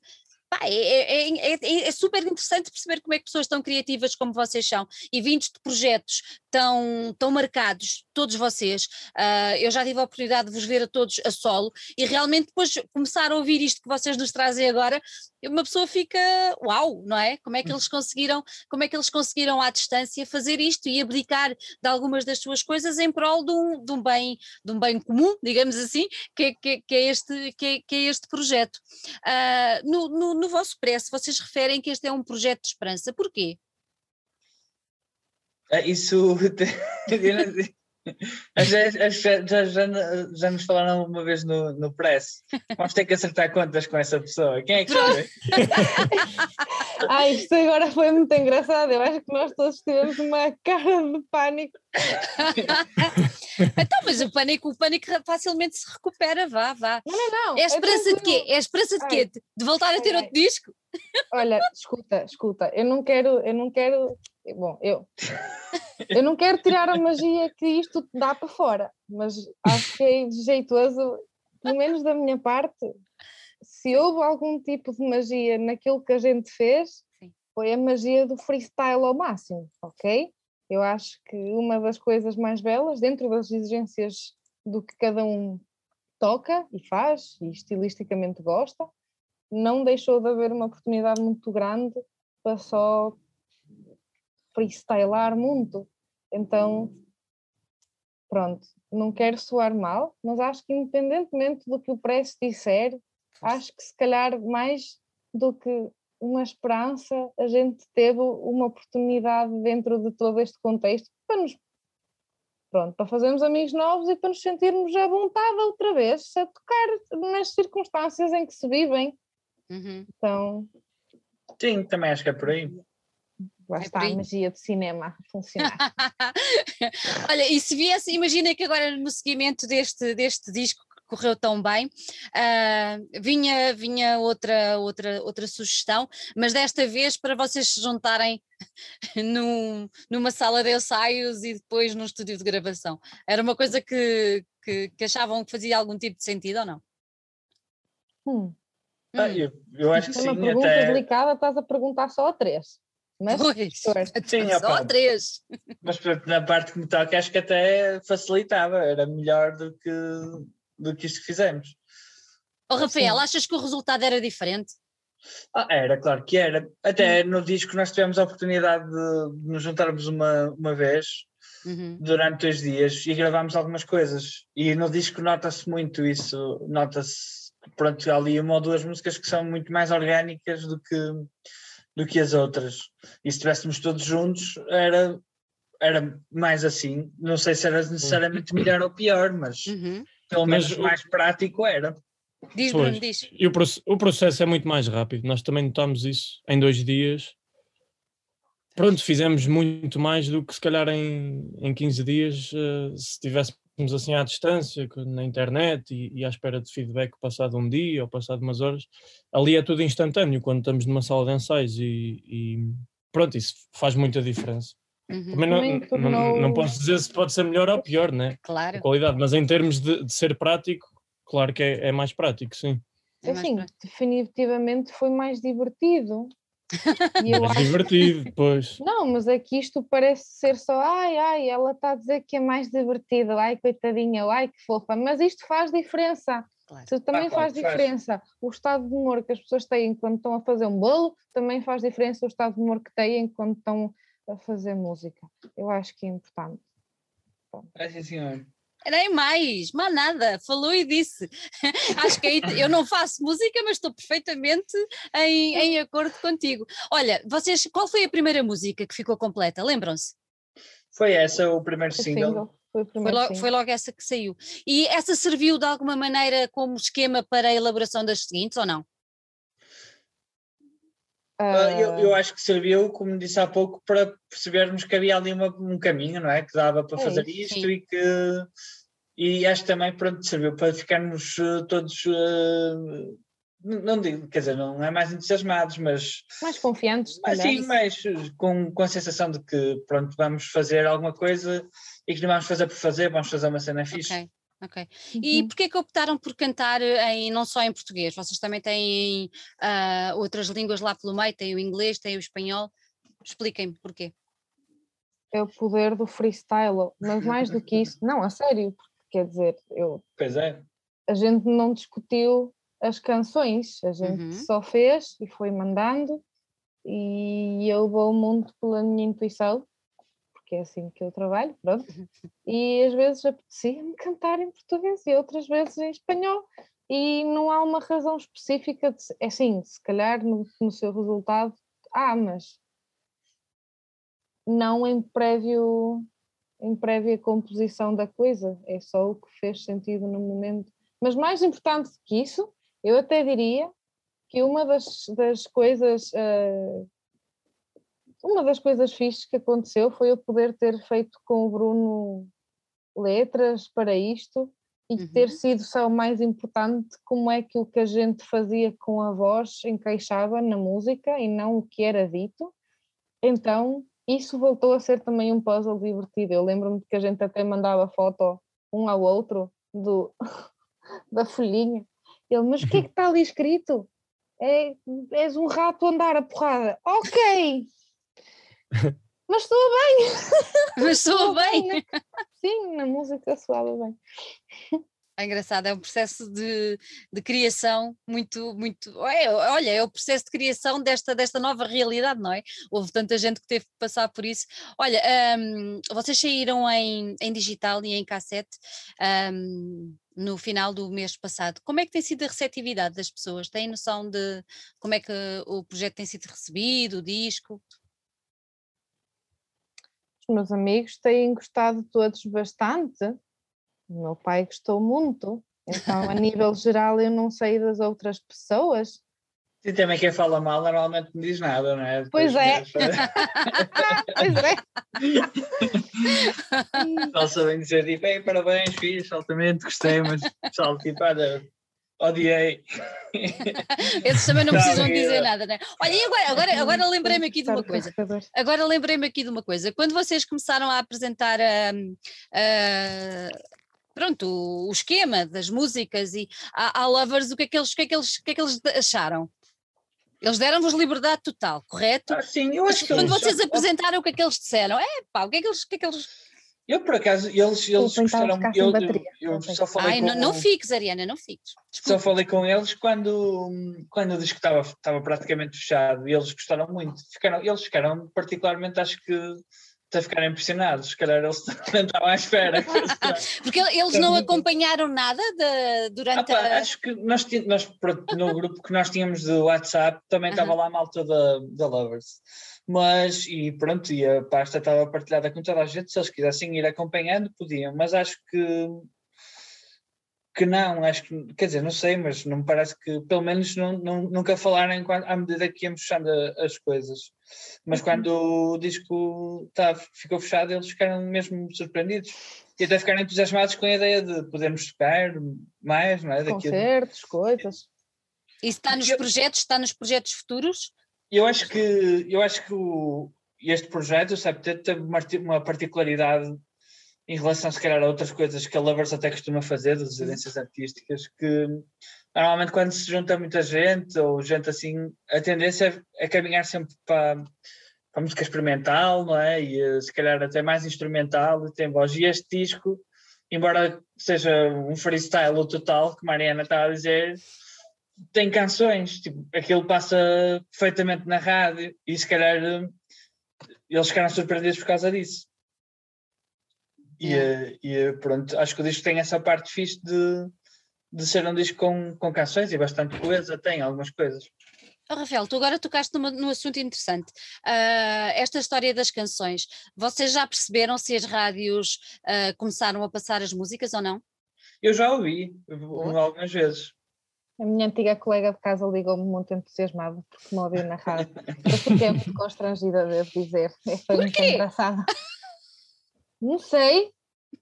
É, é- é- é- é super interessante perceber como é que pessoas tão criativas como vocês são e vindos de projetos tão, tão marcados, todos vocês. ah, eu já tive a oportunidade de vos ver a todos a solo e realmente depois começar a ouvir isto que vocês nos trazem agora, uma pessoa fica uau, não é? Como é que eles conseguiram, como é que eles conseguiram à distância fazer isto e abdicar de algumas das suas coisas em prol de um, de um bem, de um bem comum, digamos assim, que, é- que, é- que é, este, que, é, que é este projeto. Ah, no, no, no vosso preço, vocês referem que este é um projeto de esperança. Porquê? Ah, Isso. já, já, já, já, nos falaram uma vez no, no press. Vamos ter que acertar contas com essa pessoa. Quem é que foi? Ah, isto agora foi muito engraçado. Eu acho que nós todos tivemos uma cara de pânico. Então, mas o pânico, o pânico facilmente se recupera, vá, vá. Não, É a esperança de quê? É a esperança de quê? De voltar a ter Ai, ai. outro disco? Olha, escuta, escuta, eu não quero, eu não quero, bom, eu, eu não quero tirar a magia que isto dá para fora, mas acho que é jeitoso, pelo menos da minha parte, se houve algum tipo de magia naquilo que a gente fez, Sim. foi a magia do freestyle ao máximo, ok? Eu acho que uma das coisas mais belas, dentro das exigências do que cada um toca e faz, e estilisticamente gosta, não deixou de haver uma oportunidade muito grande para só freestylar muito. Então, pronto, não quero soar mal, mas acho que independentemente do que o press disser, acho que se calhar mais do que uma esperança, a gente teve uma oportunidade dentro de todo este contexto para nos pronto, para fazermos amigos novos e para nos sentirmos à vontade outra vez a tocar nas circunstâncias em que se vivem. Uhum. Então, Sim, também acho que é por aí. Lá É está a magia do cinema a funcionar. Olha, e se viesse, imagina que agora no seguimento deste, deste disco que correu tão bem, ah, vinha, vinha outra, outra, outra sugestão, mas desta vez para vocês se juntarem num, numa sala de ensaios e depois num estúdio de gravação. Era uma coisa que, que, que achavam que fazia algum tipo de sentido ou não? Hum, Ah, eu, eu acho que é uma sim, pergunta até. delicada, estás a perguntar só a três. Mas, pois. Sim, só três. Mas pronto, na parte que me toca, acho que até facilitava, era melhor do que, do que isto que fizemos. Oh, Rafael, Sim. achas que o resultado era diferente? Ah, era, claro que era. Até no disco nós tivemos a oportunidade de, nos juntarmos uma, uma vez Uhum. durante dois dias e gravámos algumas coisas. E no disco nota-se muito isso, nota-se, pronto, há ali uma ou duas músicas que são muito mais orgânicas do que, do que as outras. E se estivéssemos todos juntos, era, era mais assim. Não sei se era necessariamente melhor ou pior, mas Uhum. pelo Mas menos o- mais prático era. Diz. Bruno, diz. E o, o processo é muito mais rápido. Nós também notámos isso em dois dias. Pronto, fizemos muito mais do que se calhar em, em 15 dias, eh, se estivéssemos assim à distância, na internet e, e à espera de feedback passado um dia ou passado umas horas. Ali é tudo instantâneo quando estamos numa sala de ensaios e, e pronto, isso faz muita diferença. Uhum. Também não, Também não, tornou- não posso dizer se pode ser melhor ou pior, né? Claro. A qualidade, mas em termos de, de ser prático, claro que é, é mais prático, sim. É assim, prático. definitivamente foi mais divertido. E eu acho... divertido, pois. Não, mas é que isto parece ser só, ai, ai, ela está a dizer que é mais divertida, ai, coitadinha, ai, que fofa, mas isto faz diferença. Claro. também ah, faz diferença faz. o estado de humor que as pessoas têm quando estão a fazer um bolo, também faz diferença o estado de humor que têm quando estão a fazer música. Eu acho que é importante. É sim, senhor. Nem mais, mais nada, falou e disse. Acho que eu não faço música, mas estou perfeitamente em, em acordo contigo. Olha, vocês, qual foi a primeira música que ficou completa? Lembram-se? Foi essa, o primeiro single. single. Foi, foi, logo, foi, logo, essa que saiu. E essa serviu de alguma maneira como esquema para a elaboração das seguintes ou não? Uh, eu, eu, acho que serviu, como disse há pouco, para percebermos que havia ali uma, um caminho, não é? Que dava para é, fazer isto sim. e que. E acho que também, pronto, serviu para ficarmos uh, todos. Uh, não digo, quer dizer, não é mais entusiasmados, mas. Mais confiantes, mas, Sim, mais com, com a sensação de que, pronto, vamos fazer alguma coisa e que não vamos fazer por fazer, vamos fazer uma cena fixe. Okay. Ok. E uhum. porquê que optaram por cantar em, não só em português? Vocês também têm uh, outras línguas lá pelo meio, têm o inglês, têm o espanhol. Expliquem-me porquê. É o poder do freestyle, mas mais do que isso, não, a sério, porque quer dizer, eu. Pois é. A gente não discutiu as canções, a gente uhum. só fez e foi mandando, e eu vou ao mundo pela minha intuição que é assim que eu trabalho, pronto. E às vezes apetecia-me cantar em português e outras vezes em espanhol. E não há uma razão específica, de, é assim, se calhar no, no seu resultado, ah, mas não em prévio em prévia composição da coisa, é só o que fez sentido no momento. Mas mais importante do que isso, eu até diria que uma das, das coisas uh, uma das coisas fixes que aconteceu foi eu poder ter feito com o Bruno letras para isto e uhum. ter sido só o mais importante como é que o que a gente fazia com a voz encaixava na música e não o que era dito. Então isso voltou a ser também um puzzle divertido. Eu lembro-me que a gente até mandava foto um ao outro do, da folhinha. Ele, mas o que é que está ali escrito? É, és um rato andar a porrada. Ok! Mas soa bem! Mas soa bem! bem. Sim, na música soava bem. É engraçado, é um processo de, de criação muito, muito. É, olha, é o processo de criação desta, desta nova realidade, não é? Houve tanta gente que teve que passar por isso. Olha, um, vocês saíram em, em digital e em cassete um, no final do mês passado. Como é que tem sido a receptividade das pessoas? Têm noção de como é que o projeto tem sido recebido, o disco? Os meus amigos têm gostado todos bastante. O meu pai gostou muito. Então, a nível geral, eu não sei das outras pessoas. E também quem fala mal normalmente não diz nada, não é? Depois pois é. pois é. Só sabem dizer tipo, parabéns, fiz, altamente gostei, mas pessoal, tipo, olha, odiei. Esses também não precisam dizer nada, né? Olha, e agora, agora, agora lembrei-me aqui de uma coisa. Agora lembrei-me aqui de uma coisa. Quando vocês começaram a apresentar a. Uh, uh, pronto, o esquema das músicas e a, a Lovers, o que é que eles, o que é que eles, o que é que eles acharam? Eles deram-vos liberdade total, correto? Ah, sim, eu acho que Quando vocês apresentaram, o que é que eles disseram? É pá, o que é que eles, o que é que eles eu, por acaso, eles, eles gostaram. Eu, eu, eu, só falei Ai, com, não, não fiques, Ariana, não fiques. Desculpa. Só falei com eles quando, quando o disco estava, estava praticamente fechado e eles gostaram muito. Ficaram, eles ficaram, particularmente, acho que a ficar impressionados, se calhar eles não estavam à espera. Porque eles não acompanharam nada de, durante ah, pá, a... Acho que nós, nós, no grupo que nós tínhamos do WhatsApp também estava lá a malta da, da Lovers. Mas e pronto, e a pasta estava partilhada com toda a gente, se eles quisessem ir acompanhando, podiam, mas acho que que não, acho que, quer dizer, não sei, mas não me parece que, pelo menos não, não, nunca falaram à medida que íamos fechando as coisas. Mas uhum. quando o disco tá, ficou fechado, eles ficaram mesmo surpreendidos e até ficaram entusiasmados com a ideia de podermos tocar mais, não é? Daquilo. Concertos, coisas. Isso está nos projetos, está nos projetos futuros? Eu acho que, eu acho que o, este projeto, o Septet, teve uma, uma particularidade em relação, se calhar, a outras coisas que a Lovers até costuma fazer, de residências artísticas, que normalmente quando se junta muita gente, ou gente assim, a tendência é caminhar sempre para, para a música experimental, não é? E eh, se calhar até mais instrumental, e tem voz. E este disco, embora seja um freestyle total, que Mariana está a dizer, tem canções, tipo, aquilo passa perfeitamente na rádio, e se calhar eles ficaram surpreendidos por causa disso. E, é. e pronto, acho que o disco tem essa parte fixe de, de ser um disco com, com canções e bastante coisa, tem algumas coisas. Oh, Rafael, tu agora tocaste numa, num assunto interessante. Uh, esta história das canções. Vocês já perceberam se as rádios uh, começaram a passar as músicas ou não? Eu já ouvi, algumas vezes. A minha antiga colega de casa ligou-me muito entusiasmada porque me ouviu na rádio. Eu fiquei muito constrangida, devo dizer. Foi muito engraçado. Não sei,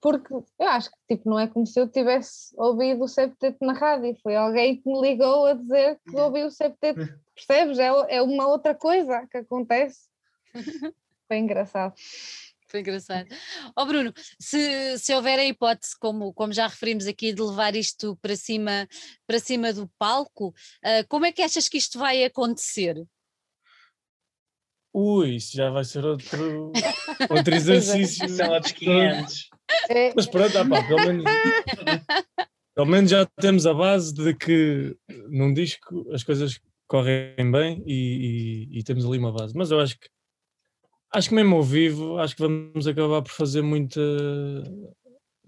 porque eu acho que tipo, não é como se eu tivesse ouvido o septeto na rádio, foi alguém que me ligou a dizer que ouviu o septeto, percebes? É, é uma outra coisa que acontece. Foi engraçado. Foi engraçado. Ó oh Bruno, se, se houver a hipótese, como, como já referimos aqui, de levar isto para cima, para cima do palco, uh, como é que achas que isto vai acontecer? Ui, isso já vai ser outro, outro exercício. São outros 500. É. Mas pronto, ah, pá, pelo, menos, pelo menos já temos a base de que num disco as coisas correm bem e, e, e, temos ali uma base. Mas eu acho que acho que mesmo ao vivo acho que vamos acabar por fazer muita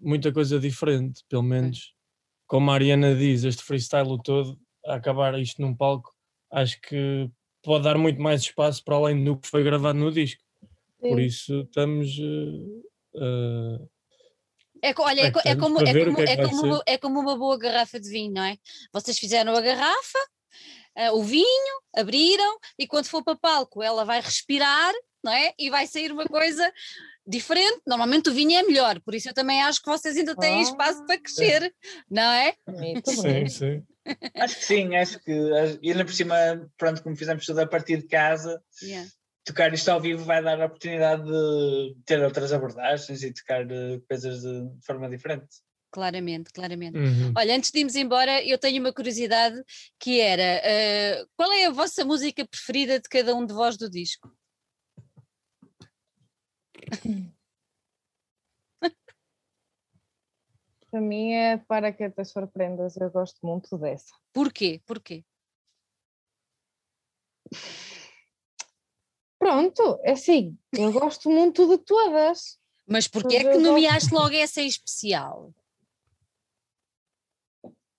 muita coisa diferente, pelo menos como a Ariana diz, este freestyle todo, a acabar isto num palco, acho que pode dar muito mais espaço para além do que foi gravado no disco. Sim. Por isso estamos. Uh, é, olha, é, é, como, é, como, é, é, como, é como uma boa garrafa de vinho, não é? Vocês fizeram a garrafa, uh, o vinho, abriram e quando for para palco ela vai respirar, não é? E vai sair uma coisa diferente. Normalmente o vinho é melhor, por isso eu também acho que vocês ainda têm oh. espaço para crescer, não é? Sim, sim. Acho que sim, acho que e ainda por cima, pronto, como fizemos tudo a partir de casa, yeah. tocar isto ao vivo vai dar a oportunidade de ter outras abordagens e tocar eh, coisas de forma diferente. Claramente, claramente. Uhum. Olha, antes de irmos embora, eu tenho uma curiosidade que era uh, qual é a vossa música preferida de cada um de vós do disco? Para mim é para que te surpreendas, eu gosto muito dessa. Porquê? Porquê? Pronto, é assim, eu gosto muito de todas. Mas porquê é que nomeaste gosto... logo essa em especial?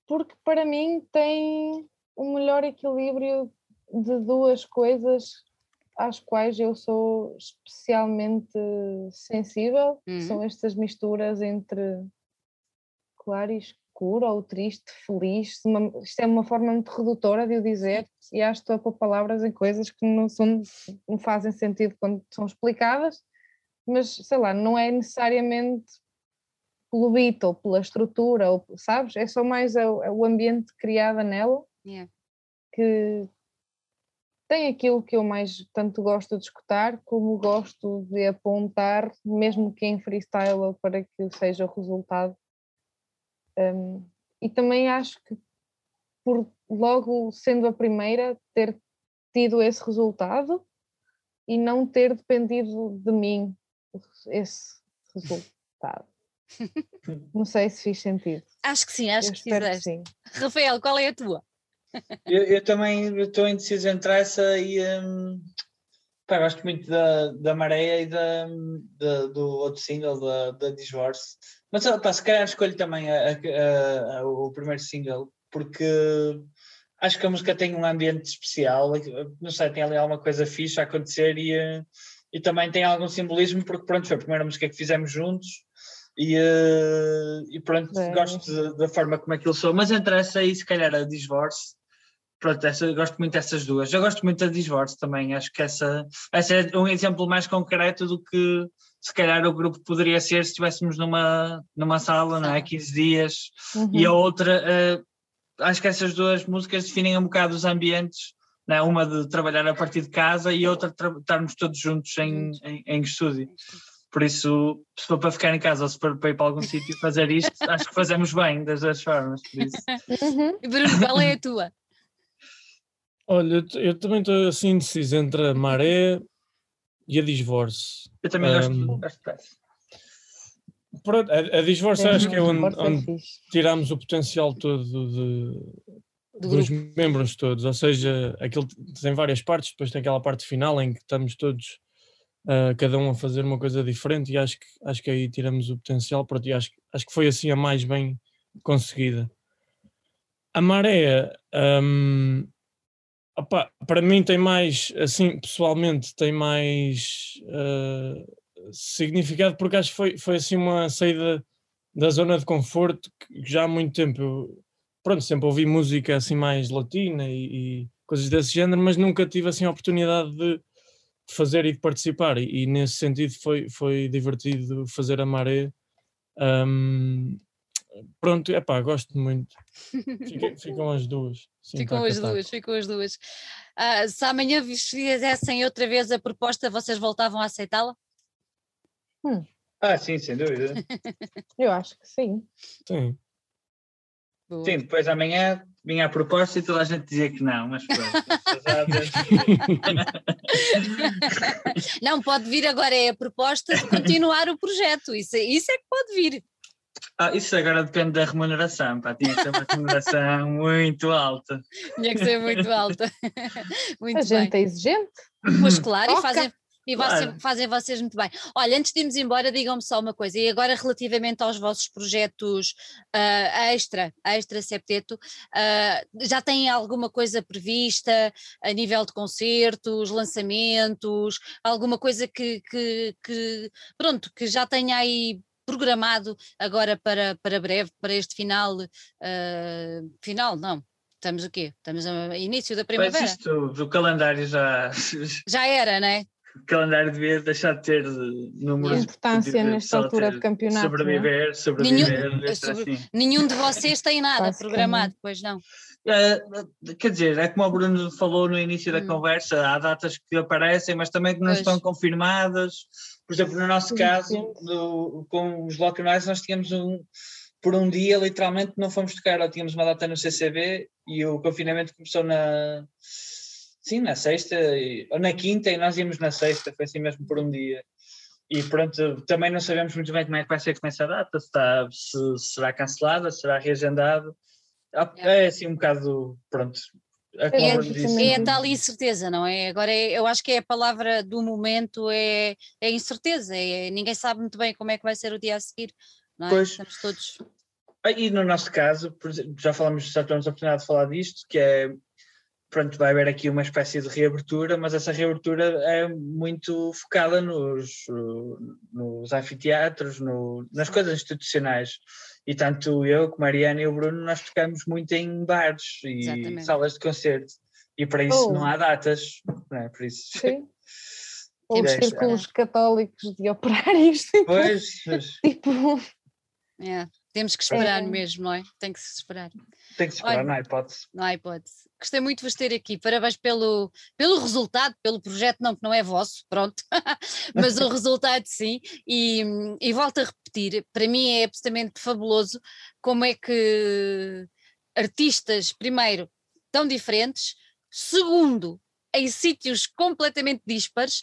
Porque para mim tem o melhor equilíbrio de duas coisas às quais eu sou especialmente sensível, uhum. são estas misturas entre claro e escuro, ou triste, feliz. Uma, isto é uma forma muito redutora de o dizer, e acho que estou a pôr palavras em coisas que não, são, não fazem sentido quando são explicadas, mas sei lá, não é necessariamente pelo beat ou pela estrutura, ou, sabes? É só mais o, o ambiente criado nela yeah. que tem aquilo que eu mais tanto gosto de escutar, como gosto de apontar, mesmo que em freestyle para que seja o resultado um, e também acho que por logo sendo a primeira ter tido esse resultado e não ter dependido de mim esse resultado. não sei se fiz sentido. Acho que sim, acho eu que fizeste. sim. Rafael, qual é a tua? Eu, eu também estou indeciso entre essa e um, pá, gosto muito da, da Mareia e da, da, do outro single da, da Divorce. Mas pá, se calhar escolho também a, a, a, o primeiro single, porque acho que a música tem um ambiente especial, não sei, tem ali alguma coisa fixe a acontecer e, e também tem algum simbolismo, porque pronto, foi a primeira música que fizemos juntos e, e pronto, gosto da forma como aquilo soa, mas entre essa e se calhar a Divorce, pronto, essa, gosto muito dessas duas. Eu gosto muito da Divorce também, acho que essa, essa é um exemplo mais concreto do que se calhar o grupo poderia ser se estivéssemos numa, numa sala, não é? 15 dias, uhum. e a outra, uh, acho que essas duas músicas definem um bocado os ambientes, não é? uma de trabalhar a partir de casa e outra de estarmos todos juntos em, em, em estúdio. Por isso, se for para ficar em casa ou se for para ir para algum sítio fazer isto, acho que fazemos bem das duas formas. Por isso. Uhum. E Bruno, qual é a tua? Olha, eu, também estou assim indeciso entre a maré e a disvorce. Eu também gosto, Um, gosto dessa. Pronto, a, a disvorce acho que é onde, Força onde tiramos o potencial todo de, Do dos grupo. membros todos, ou seja, aquilo tem várias partes, depois tem aquela parte final em que estamos todos, ah, cada um a fazer uma coisa diferente e acho que, acho que aí tiramos o potencial, pronto, e acho, que- acho que foi assim a mais bem conseguida. A maré, hum, opá, para mim tem mais, assim, pessoalmente, tem mais ah, significado porque acho que foi, foi assim uma saída da zona de conforto que já há muito tempo eu, pronto, sempre ouvi música assim mais latina e, e coisas desse género, mas nunca tive assim a oportunidade de, fazer e de participar. E, e nesse sentido foi, foi divertido fazer a maré Hum, pronto, é pá, gosto muito Fica- ficam as duas sim, Ficam as duas, ficam as duas. Ah, se amanhã vos fizessem outra vez a proposta, vocês voltavam a aceitá-la? Ah, sim, sem dúvida. Eu acho que sim. Sim. Boa. Sim, depois amanhã vinha a proposta e toda a gente dizia que não, mas pronto. Não, pode vir agora, é a proposta de continuar o projeto. Isso, é- isso é que pode vir. Ah, isso agora depende da remuneração, pá, tinha que ser uma remuneração muito alta. Tinha que ser muito alta. Muito A bem. gente é exigente. Pois claro, e Toca. fazem, e vocês- Claro. fazem vocês muito bem. Olha, antes de irmos embora, digam-me só uma coisa, e agora relativamente aos vossos projetos ah, extra, extra septeto, ah, já têm alguma coisa prevista a nível de concertos, lançamentos, alguma coisa que, que, que, pronto, que já tenha aí programado agora para, para breve, para este final, ah, final, não, estamos o quê? Estamos a início da Mas primavera. isto, o calendário já. Já era, não é? O calendário devia deixar de ter números. Importância devia nesta altura de campeonato, não é? Sobreviver, sobreviver. ser sobre- assim. Nenhum de vocês tem nada programado, pois não. Eh, quer dizer, é como o Bruno falou no início da Hum. conversa, há datas que aparecem, mas também que não Pois. estão confirmadas. Por exemplo, no nosso caso, do- com os Lockenais, nós tínhamos um. Por um dia, literalmente, não fomos tocar, ou tínhamos uma data no CCB e o confinamento começou na. Sim, na sexta, e- ou na quinta, e nós íamos na sexta, foi assim mesmo por um dia. E pronto, também não sabemos muito bem como é que vai ser com essa data, se, está, se será cancelada, se será reagendado. Ah, É assim um bocado, pronto. É É. É a tal incerteza, não é? Agora é- eu acho que é a palavra do momento é, é incerteza, é, ninguém sabe muito bem como é que vai ser o dia a seguir, não é? Pois. Estamos todos. Ah, E no nosso caso, por exemplo, já falamos, já tivemos a oportunidade de falar disto, que é, pronto, vai haver aqui uma espécie de reabertura, mas essa reabertura é muito focada nos, nos anfiteatros, no- nas coisas institucionais. E tanto eu, como a Mariana e o Bruno, nós tocamos muito em bares e Exatamente. salas de concerto. E para isso Oh. não há datas, não é? Por isso. Sim. Ou os círculos católicos de operários. Tipo, Pois, tipo, É, temos que esperar É. mesmo, não é? Tem que se esperar. tem que se esperar, Olha. não há hipótese. Não há hipótese. Gostei muito de vos ter aqui. Parabéns pelo, pelo resultado, pelo projeto, não, que não é vosso, pronto. Mas o resultado sim. E, e volto a repetir, para mim é absolutamente fabuloso como é que artistas, primeiro, tão diferentes, segundo, em sítios completamente díspares,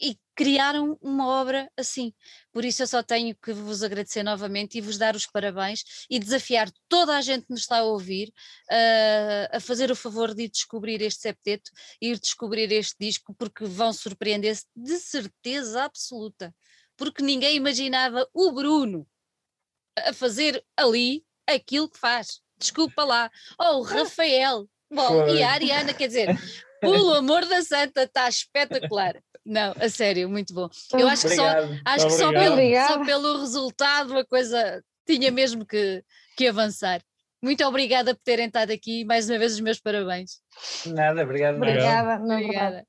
e criaram uma obra assim. Por isso eu só tenho que vos agradecer novamente e vos dar os parabéns e desafiar toda a gente que nos está a ouvir uh, a fazer o favor de ir descobrir este septeto, ir descobrir este disco, porque vão surpreender-se de certeza absoluta. Porque ninguém imaginava o Bruno a fazer ali aquilo que faz. Desculpa lá. Ou o Rafael. Bom, e a Ariana, quer dizer, pelo amor da santa, está espetacular. Não, a sério, muito bom. Eu acho que só, Obrigado. acho que só Obrigado. pelo, só pelo resultado a coisa tinha mesmo que, que avançar. Muito obrigada por terem estado aqui. Mais uma vez, os meus parabéns. Nada, obrigado. obrigada. verdade. Obrigada.